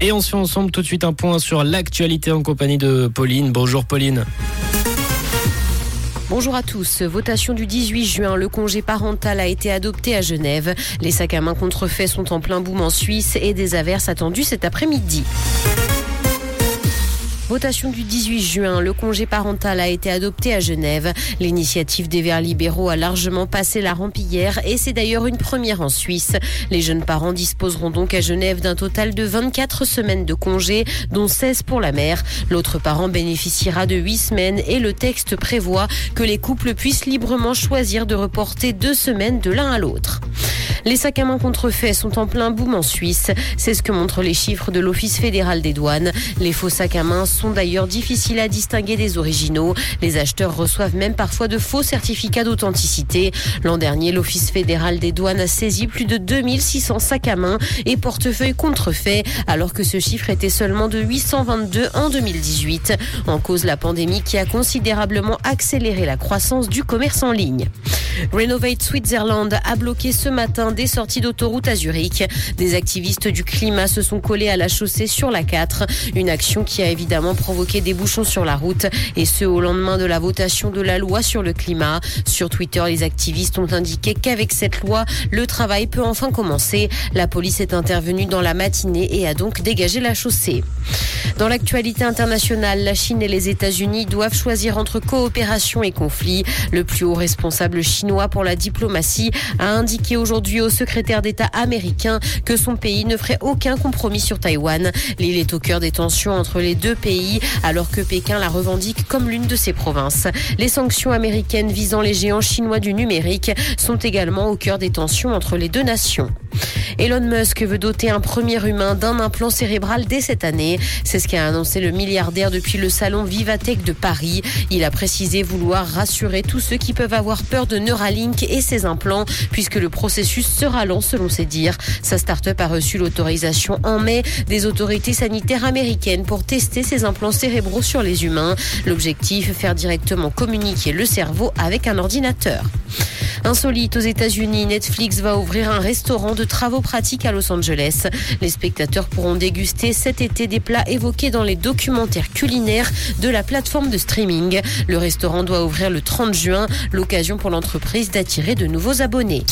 Et on se ensemble tout de suite un point sur l'actualité en compagnie de Pauline. Bonjour Pauline. Bonjour à tous. Votation du 18 juin. Le congé parental a été adopté à Genève. Les sacs à main contrefaits sont en plein boom en Suisse et des averses attendues cet après-midi. Votation du 18 juin, le congé parental a été adopté à Genève. L'initiative des Verts libéraux a largement passé la rampe hier et c'est d'ailleurs une première en Suisse. Les jeunes parents disposeront donc à Genève d'un total de 24 semaines de congé, dont 16 pour la mère. L'autre parent bénéficiera de 8 semaines et le texte prévoit que les couples puissent librement choisir de reporter deux semaines de l'un à l'autre. Les sacs à main contrefaits sont en plein boom en Suisse. C'est ce que montrent les chiffres de l'Office fédéral des douanes. Les faux sacs à main sont d'ailleurs difficiles à distinguer des originaux. Les acheteurs reçoivent même parfois de faux certificats d'authenticité. L'an dernier, l'Office fédéral des douanes a saisi plus de 2600 sacs à main et portefeuilles contrefaits, alors que ce chiffre était seulement de 822 en 2018. En cause la pandémie qui a considérablement accéléré la croissance du commerce en ligne. Renovate Switzerland a bloqué ce matin des sorties d'autoroute à Zurich. Des activistes du climat se sont collés à la chaussée sur la 4. Une action qui a évidemment provoqué des bouchons sur la route et ce au lendemain de la votation de la loi sur le climat. Sur Twitter, les activistes ont indiqué qu'avec cette loi, le travail peut enfin commencer. La police est intervenue dans la matinée et a donc dégagé la chaussée. Dans l'actualité internationale, la Chine et les États-Unis doivent choisir entre coopération et conflit. Le plus haut responsable chinois pour la diplomatie a indiqué aujourd'hui au secrétaire d'État américain que son pays ne ferait aucun compromis sur Taïwan. L'île est au cœur des tensions entre les deux pays alors que Pékin la revendique comme l'une de ses provinces. Les sanctions américaines visant les géants chinois du numérique sont également au cœur des tensions entre les deux nations. Elon Musk veut doter un premier humain d'un implant cérébral dès cette année. C'est ce qu'a annoncé le milliardaire depuis le salon Vivatech de Paris. Il a précisé vouloir rassurer tous ceux qui peuvent avoir peur de Neuralink et ses implants, puisque le processus sera lent selon ses dires. Sa start-up a reçu l'autorisation en mai des autorités sanitaires américaines pour tester ses implants cérébraux sur les humains. L'objectif, faire directement communiquer le cerveau avec un ordinateur. Insolite aux États-Unis, Netflix va ouvrir un restaurant de travaux pratiques à Los Angeles. Les spectateurs pourront déguster cet été des plats évoqués dans les documentaires culinaires de la plateforme de streaming. Le restaurant doit ouvrir le 30 juin, l'occasion pour l'entreprise d'attirer de nouveaux abonnés.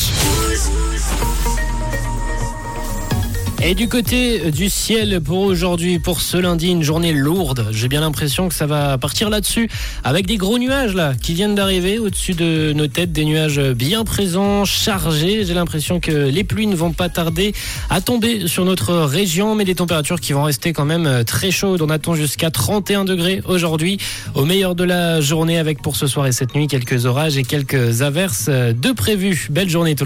Et du côté du ciel pour aujourd'hui, pour ce lundi, une journée lourde. J'ai bien l'impression que ça va partir là-dessus avec des gros nuages là qui viennent d'arriver au-dessus de nos têtes, des nuages bien présents, chargés. J'ai l'impression que les pluies ne vont pas tarder à tomber sur notre région, mais des températures qui vont rester quand même très chaudes. On attend jusqu'à 31 degrés aujourd'hui, au meilleur de la journée avec pour ce soir et cette nuit quelques orages et quelques averses de prévues. Belle journée tout le monde.